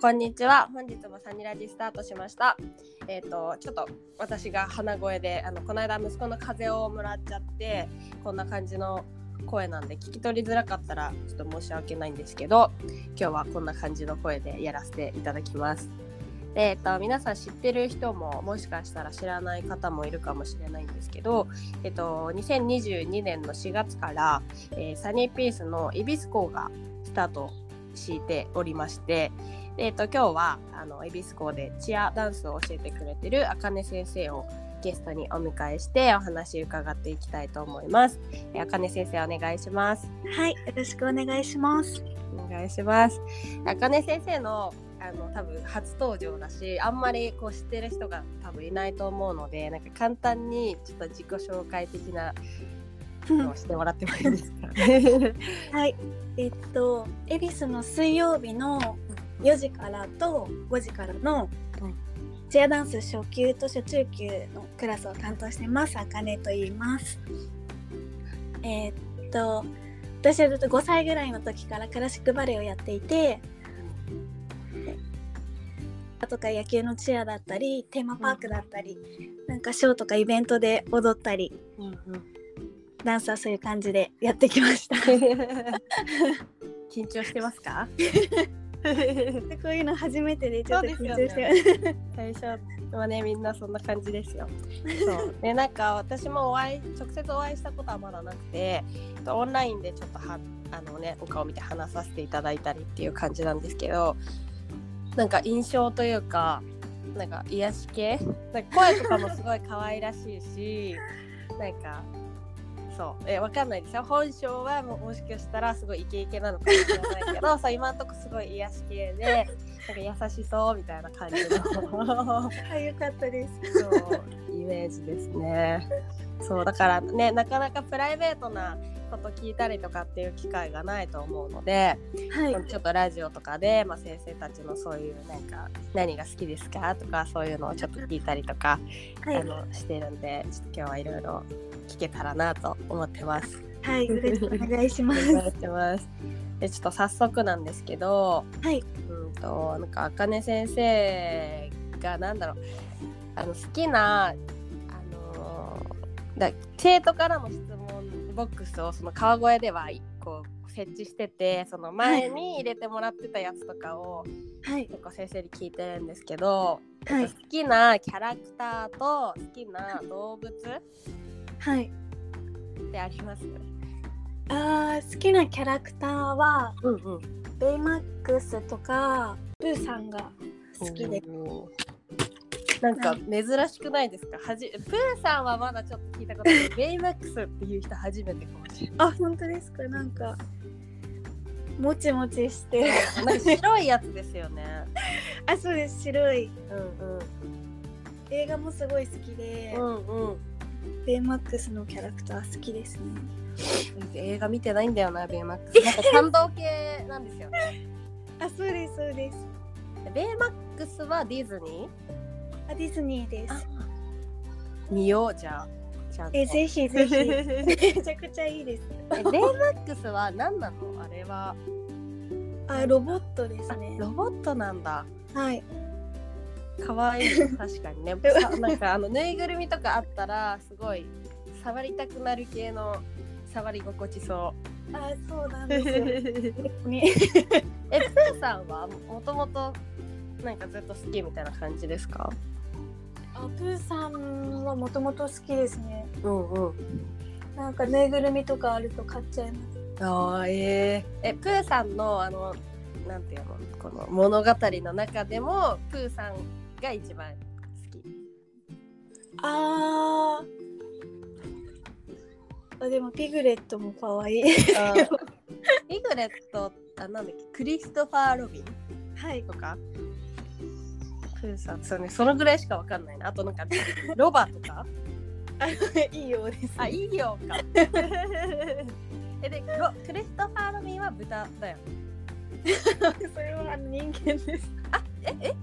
こんにちは。本日もサニラジスタートしました。えっ、とちょっと私が鼻声であのこの間息子の風邪をもらっちゃってこんな感じの声なんで聞き取りづらかったらちょっと申し訳ないんですけど、今日はこんな感じの声でやらせていただきます。えっと、皆さん知ってる人ももしかしたら知らない方もいるかもしれないんですけど、えっと、2022年の4月から、えーサニーピースのイビス校がスタートしておりまして、えっと、今日はあのイビス校でチアダンスを教えてくれてるあかね先生をゲストにお迎えしてお話伺っていきたいと思います。えーあかね先生お願いします。はい、よろしくお願いします。お願いします。あかね先生のあの多分初登場だしあんまりこう知ってる人が多分いないと思うのでなんか簡単にちょっと自己紹介的なのをしてもらってもいいですか？はい、えっと、恵比寿の水曜日の4時からと5時からのうんチアダンス初級と初中級のクラスを担当してます。あかねと言います。えっと、私はずっと5歳ぐらいの時からクラシックバレエをやっていて、とか野球のチアだったりテーマパークだったり、なんかショーとかイベントで踊ったりうんうんダンスはそういう感じでやってきました。緊張してますか？で こういうの初めてでちょっと緊張して最初はねみんなそんな感じですよ。そう。でなんか私もお会い直接お会いしたことはまだなくてオンラインでちょっとはあのねお顔見て話させていただいたりっていう感じなんですけどなんか印象というかなんか癒し系？なんか声とかもすごい可愛らしいしなんかそうえわかんないですよ本性はももしかしたらすごいイケイケなのかもしれないけど そう今のとこすごい癒し系でなんか優しそうみたいな感じのあよかったです。そうイメージですね。そうだからねなかなかプライベートなこと聞いたりとかっていう機会がないと思うので、はい。ちょっとラジオとかで、まあ、先生たちのそういうなんか何が好きですかとかそういうのをちょっと聞いたりとか、はいあ。のしてるんでちょっと今日はいろいろ聞けたらなと思ってます。はい。よろしくお願いしおます。願いします。でちょっと早速なんですけど、はい。うんとなんかあかね先生がなんだろうあの好きなあのだ生徒からの質問ボックスをその川越ではこう設置しててその前に入れてもらってたやつとかをはい。結構先生に聞いてるんですけど、はい好きなキャラクターと好きな動物っはい。てあります？あー好きなキャラクターはうんうん。ベイマックスとかブーさんが好きで。なんか珍しくないですか？はじプーさんはまだちょっと聞いたことない。ベイマックスっていう人初めてかもしれない。あ本当ですか？なんかもちもちして。白いやつですよね。あそうです。白い。うん映画もすごい好きで、うんうんうんベイマックスのキャラクター好きですね。映画見てないんだよなベイマックスなんか感動系なんですよね あそうですそうです。ベイマックスはディズニあディズニーです。ー見ようじゃあちゃんとえぜひぜひえ めちゃくちゃいいです。ベイマックスは何なの？あれはあロボットですあね。ロボットなんだはい。可愛い確かにね。さ なんかあのぬいぐるみとかあったらすごい触りたくなる系の触り心地そあそうなんうですよ。えねプーさんはもともとなんかずっと好きみたいな感じですか？あプーさんはもともと好きですね。うんうん。なんかぬいぐるみとかあると買っちゃいます。あーえー、えプーさんのあのなんていうの？この物語の中でもプーさんが一番好き。あー。あでもピグレットも可愛い。ピグレットあなんだっけ？クリストファー・ロビン？はい。とか？プーさん。そうねそのぐらいしかわかんないな。あとなんかロバとか？あいいようです、あいいよか。えでロクリストファー・ロビンは豚だよ。それはあの人間です。ええ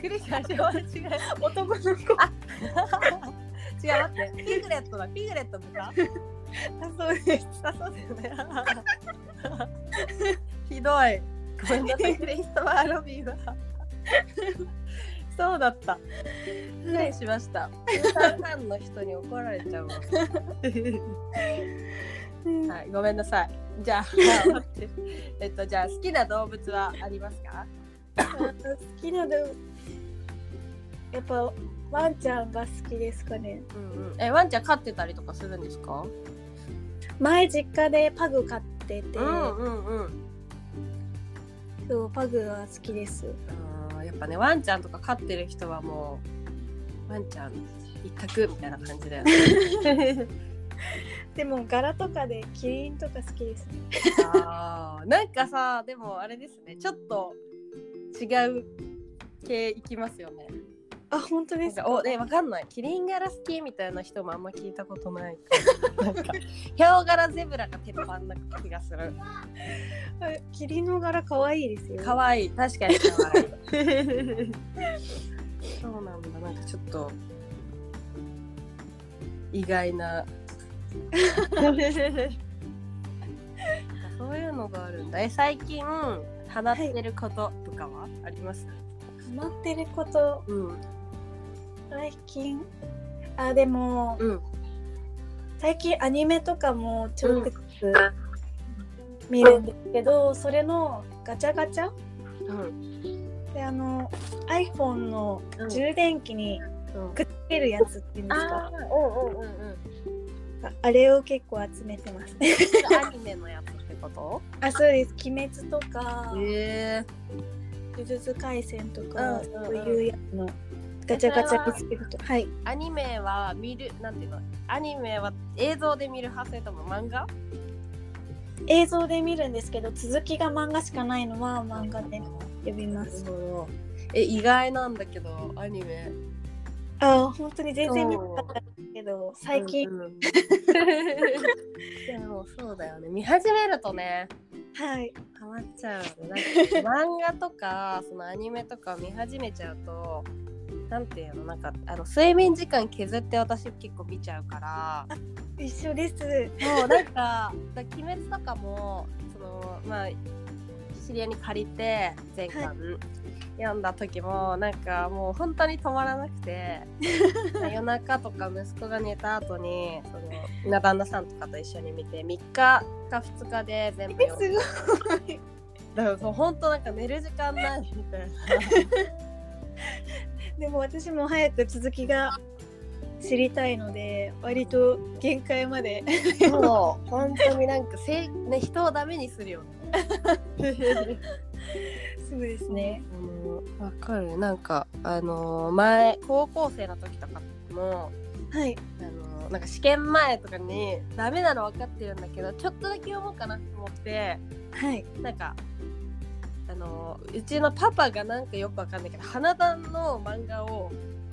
クリストファー違う男の子。違う待ってピグレットだピグレット豚あそうです。あそうだよねひどいごめんなさいクリストファー・ロビンはそうだった失礼しましたファンの人に怒られちゃうわはいごめんなさいじゃあ待ってえっとじゃあ好きな動物はありますか好きな動物やっぱワンちゃんが好きですかね。うんうん。えワンちゃん飼ってたりとかするんですか？前実家でパグ飼ってて、うんうんうん。そうパグは好きです。あーやっぱねワンちゃんとか飼ってる人はもうワンちゃん一択みたいな感じだよね。でも柄とかでキリンとか好きですね。あーなんかさでもあれですね。ちょっと違う系いきますよね。あ本当ですか？おねわかんない。キリン柄好きみたいな人もあんま聞いたことない なんかヒョウ柄ゼブラが鉄板な気がする。あキリンの柄可愛いですよかわいい。確かにかわい。い そうなんだ。なんかちょっと意外な。そういうのがあるんだ。え最近放ってることとかはあります、ハマってること。うん。最近？あでもうん。最近アニメとかもちょくちょく見るんですけど、それのガチャガチャ？うん。であの iPhone のうん。充電器にうん。くっつけるやつっていうんですか？うんうんうんう。んああれを結構集めてます。アニメのやつこと？あそうです「鬼滅」とかへえ「呪術廻戦」とか、そういうやつのガチャガチャ見つけると。はい。アニメは見るなんていうの？アニメは映像で見る派？それとも漫画？映像で見るんですけど続きが漫画しかないのは漫画で読みます。え意外なんだけどアニメ。あ本当に全然見なかったけど最近、うんうん そうだよね。見始めるとねはい。ハマっちゃうなんか 漫画とかそのアニメとか見始めちゃうとなんていうのなんかあの睡眠時間削って私結構見ちゃうから。一緒です。もうなんか「だ鬼滅」とかもそのまあ知り合いに借りて前巻、読んだ時もなんかもう本当に止まらなくて 夜中とか息子が寝た後にそのな旦那さんとかと一緒に見て3日か2日で全部え読んすだごい。だからそう本当なんか寝る時間ないみたいな。でも私も早く続きが知りたいので割と限界まで。そう本当になんかせ、ね、人をダメにするよねそうですね。わかる。なんかあの前高校生の時とかもはい。あのなんか試験前とかにダメなの分かってるんだけどちょっとだけ読もうかなと思ってはい。なんかあのうちのパパがなんかよくわかんないけど花壇の漫画を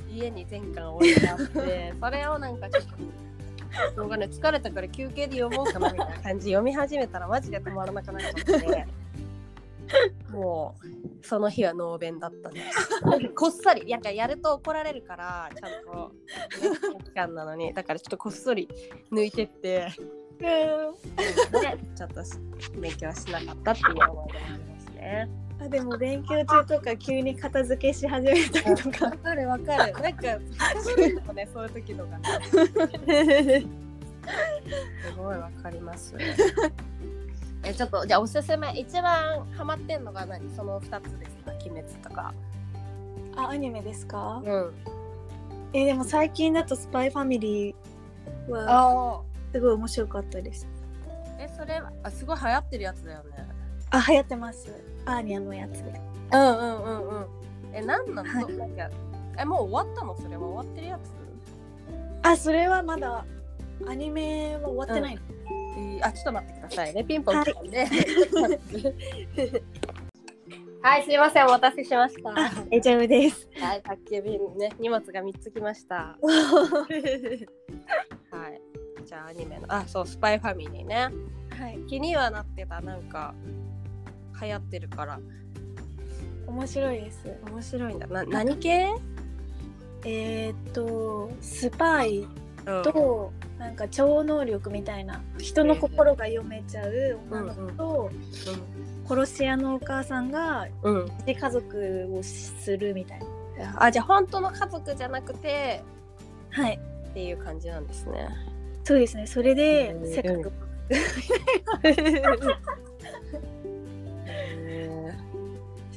家に全巻置いてあって それをなんかちょっとしょうがない。疲れたから休憩で読もうかなみたいな感じ読み始めたらマジで止まらなくなっちゃって。もうその日はノーベンだったね。こっそり。やんかやると怒られるからちゃんと、ね、期間なのに。だからちょっとこっそり抜いてって。ちょっとし勉強しなかったっていう思い出がありますね。あでも勉強中とか急に片付けし始めたりとかわかるわかる。なんか、人それぞれね、そういう時のがね。すごいわかります。え、ちょっと、じゃあおすすめ、一番ハマってんのが何？その2つですか？鬼滅とか。あアニメですか？うん。えでも最近だと「スパイファミリーはあすごい面白かったですあ。え、それは、あ、すごい流行ってるやつだよね。あ流行ってますアーニャのやつでうんうんうんうん。え、なんなの、はいなんか、え、もう終わったの？それは終わってるやつ？あそれはまだアニメは終わってないの、えーあ、ちょっと待ってくださいね。ピンポン来たんで。はい、すいません、お待たせしました。あ大丈夫ですはい、宅急便ね、荷物が3つ来ました。はい。じゃあ、アニメの、あ、そう、スパイファミリーね。はい気にはなってた、なんか、流行ってるから。面白いです。面白いんだ。な、何系？えー、っとスパイうん。となんか超能力みたいな人の心が読めちゃう女の子と、殺し屋のお母さんがうん。うん家族をするみたいな。あじゃあ本当の家族じゃなくてはい。っていう感じなんですね。そうですね。それでうん。世界を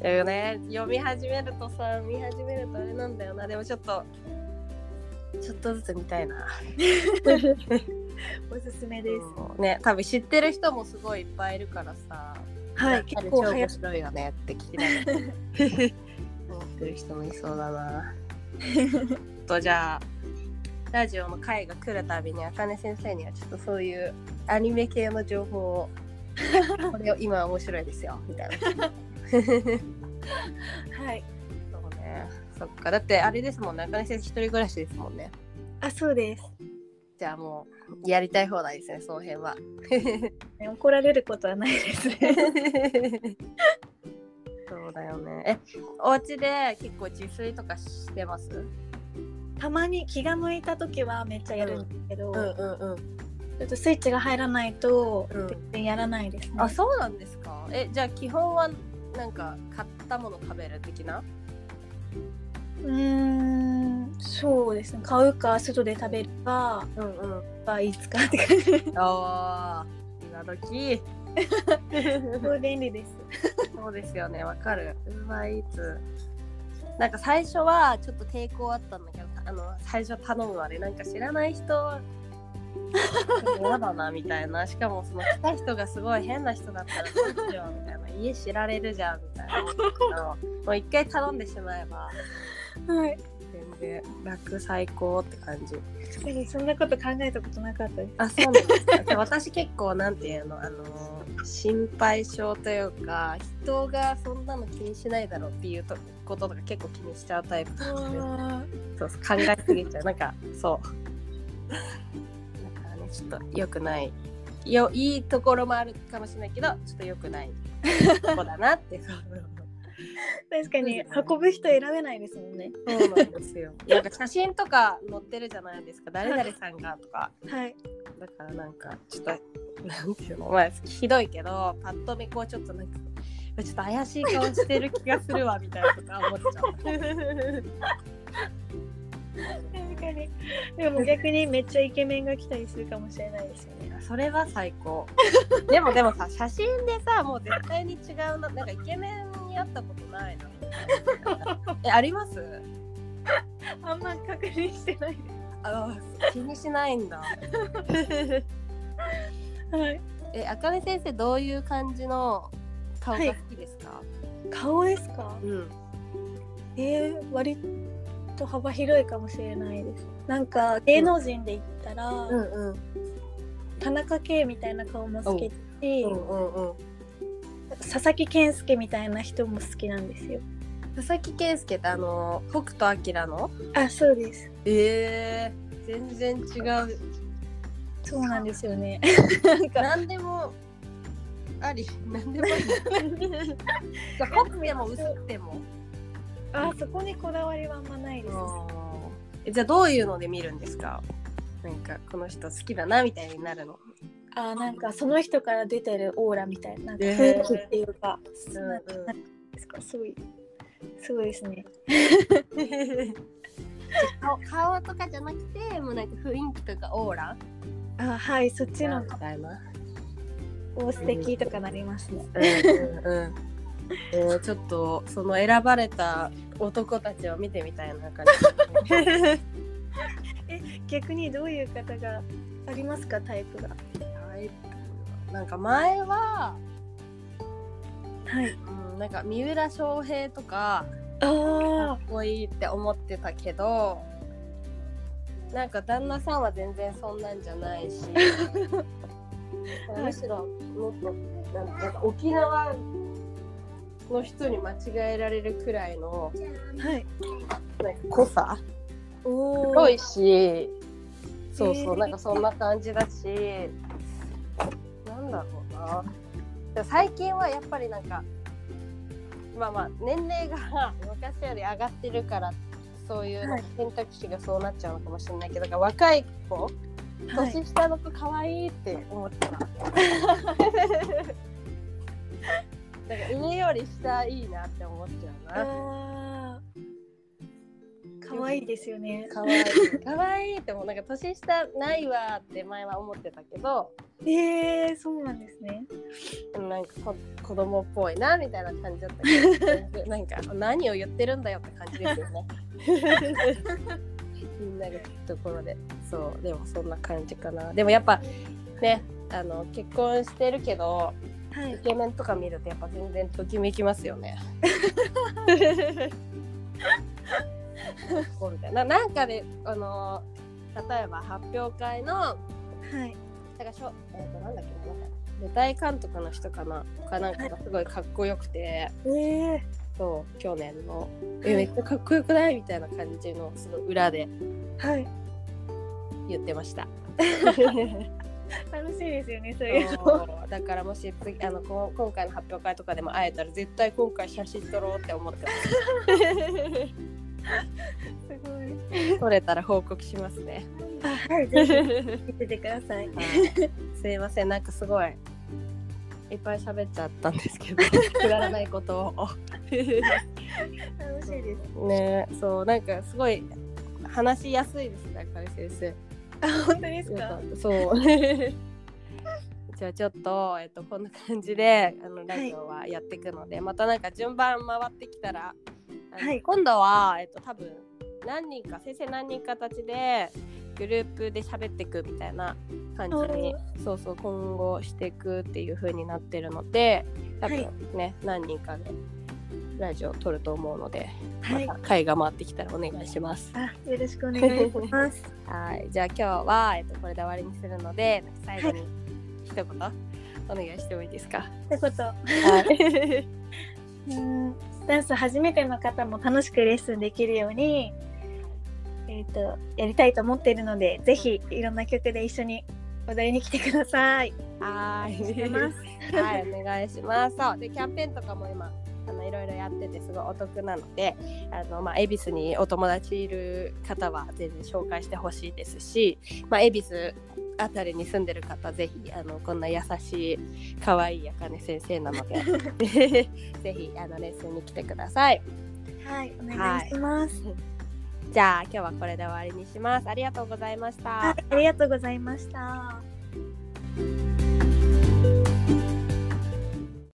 そうよね読み始めるとさ見始めるとあれなんだよなでもちょっとちょっとずつ見たいな。おすすめです、うんね多分知ってる人もすごいいっぱいいるからさ。はい結構面白いよねって聞きながら 思ってる人もいそうだな。とじゃあラジオの回が来るたびにあかね先生にはちょっとそういうアニメ系の情報を これを今面白いですよみたいな。はいそうね。そっかだってあれですもんねあかね先生一人暮らしですもんね。あそうですじゃあもうやりたい放題ですねその辺は。ね怒られることはないですね そうだよね。えお家で結構自炊とかしてます？たまに気が向いた時はめっちゃやるんですけど、うんうん。ちょっとスイッチが入らないとうんやらないですね、あそうなんですかえじゃあ基本はなんか買ったもの食べる的な？うーんそうですね。買うか外で食べるかうんうん。はいいつかって感じああ今時。すごい便利ですそうですよねわかる。うまいつ。なんか最初はちょっと抵抗あったんだけどあの最初頼むあれなんか知らない人 嫌だなみたいな。しかもその来た人がすごい変な人だったらどうしようみたいな家知られるじゃんみたいなもう一回頼んでしまえばはい。全然楽最高って感じ。確かにそんなこと考えたことなかったです。あそうなんですか。で私結構なんていうのあの心配性というか人がそんなの気にしないだろうっていうとこととか結構気にしちゃうタイプなのであそうそう考えすぎちゃう。なんかそう。だからねちょっと良くない。よいいところもあるかもしれないけどちょっと良くない。とこだなって。確かに運ぶ人選べないですもんね。そうなんですよ。なんか写真とか載ってるじゃないですか。誰々さんがとか。はい。だからなんかちょっとなんていうの。まあひどいけどパッと見こうちょっとなんかちょっと怪しい顔してる気がするわみたいなとか思っちゃう。にでも逆にめっちゃイケメンが来たりするかもしれないですよねそれは最高。でもでもさ写真でさもう絶対に違うななんかイケメンに会ったことないな。えあります？あんま確認してないであ気にしないんだ。す はいえあかね先生どういう感じの顔が好きですか？顔ですか？うん。えー、割と幅広いかもしれないですなんか芸能人で言ったら、うんうん田中圭みたいな顔も好きだし、うんうんうん。佐々木健介みたいな人も好きなんですよ佐々木健介ってあの北斗晶の？あそうですえー、全然違う。そうなんですよねなんか何でもあり、何でもあり。濃くても薄くても。あそこにこだわりはあんまないです、えじゃあどういうので見るんですか？なんかこの人好きだなみたいになるの。あなんかその人から出てるオーラみたいな。なんかえー雰囲気っていうか、うんなんですか。すごい。すごいですね。顔顔とかじゃなくてもうなんか雰囲気とかオーラ？あはいそっちのみたいな。お素敵とかなりますね、うんうんうんえーちょっとその選ばれた男たちを見てみたいな感じ。逆にどういう方がありますかタイプが？タイプ？なんか前は、はい。うん、なんか三浦翔平とかかあっこいいって思ってたけどなんか旦那さんは全然そんなんじゃないし むしろもっとなんか沖縄の人に間違えられるくらいのあはい。なんか濃さ？お濃いしそうそう、えー。なんかそんな感じだしなんだろうな。最近はやっぱりなんかまあまあ年齢が昔より上がってるからそういうはい。選択肢がそうなっちゃうのかもしれないけど、だから若い子はい。年下の子可愛いって思ってた。だ から上より下いいなって思っちゃうな。可愛いですよね。可愛い可愛いってもうなんか年下ないわって前は思ってたけど、えー、そうなんですね。なんかこ子供っぽいなみたいな感じだったけど、なんか何を言ってるんだよって感じですよね。みんなが聞くところで、そうでもそんな感じかな。でもやっぱね、あの結婚してるけど。はいイ。ケメンとか見るとやっぱ全然ときめきますよね。みたいななんかであの例えば発表会のはい。なんかしょ、えー、となんだっけななんか舞台監督の人かなかなんかがすごいかっこよくてえー、そう去年の「はいえめっちゃかっこよくない?」みたいな感じのその裏ではい。言ってました。楽しいですよね、そういうの。だからもし次あのこ今回の発表会とかでも会えたら絶対今回写真撮ろうって思ってます。すごい。撮れたら報告しますね。あ、はい、ぜひ見ててください。すいませんなんかすごいいっぱい喋っちゃったんですけどくだらないことを楽しいです。ねそうなんかすごい話しやすいですねあかり先生あ、本当ですよかそう。じゃあちょっと、えっと、こんな感じであのラジオはやっていくので、またなんか順番回ってきたらはい。今度は、えっと、多分何人か先生何人かたちでグループで喋っていくみたいな感じにそうそう今後していくっていう風になってるので多分ね、何人かでラジオを撮ると思うので、はいまた回が回ってきたらお願いします。あ、よろしくお願いします。はい、じゃあ今日は、えっと、これで終わりにするので最後に一言、お願いしてもいいですか？ってこと。はい、うんダンス初めての方も楽しくレッスンできるように、えー、とやりたいと思っているのでぜひいろんな曲で一緒に踊りに来てください。はい、してます。はい、お願いします。そう、で、キャンペーンとかも今。あのいろいろやっててすごいお得なのであの、まあ、恵比寿にお友達いる方は全然紹介してほしいですし、まあ、恵比寿あたりに住んでる方ぜひあのこんな優しい可愛いあかね先生なので ぜひあのレッスンに来てください。はい、お願いします。じゃあ今日はこれで終わりにします。ありがとうございました。はい、ありがとうございました。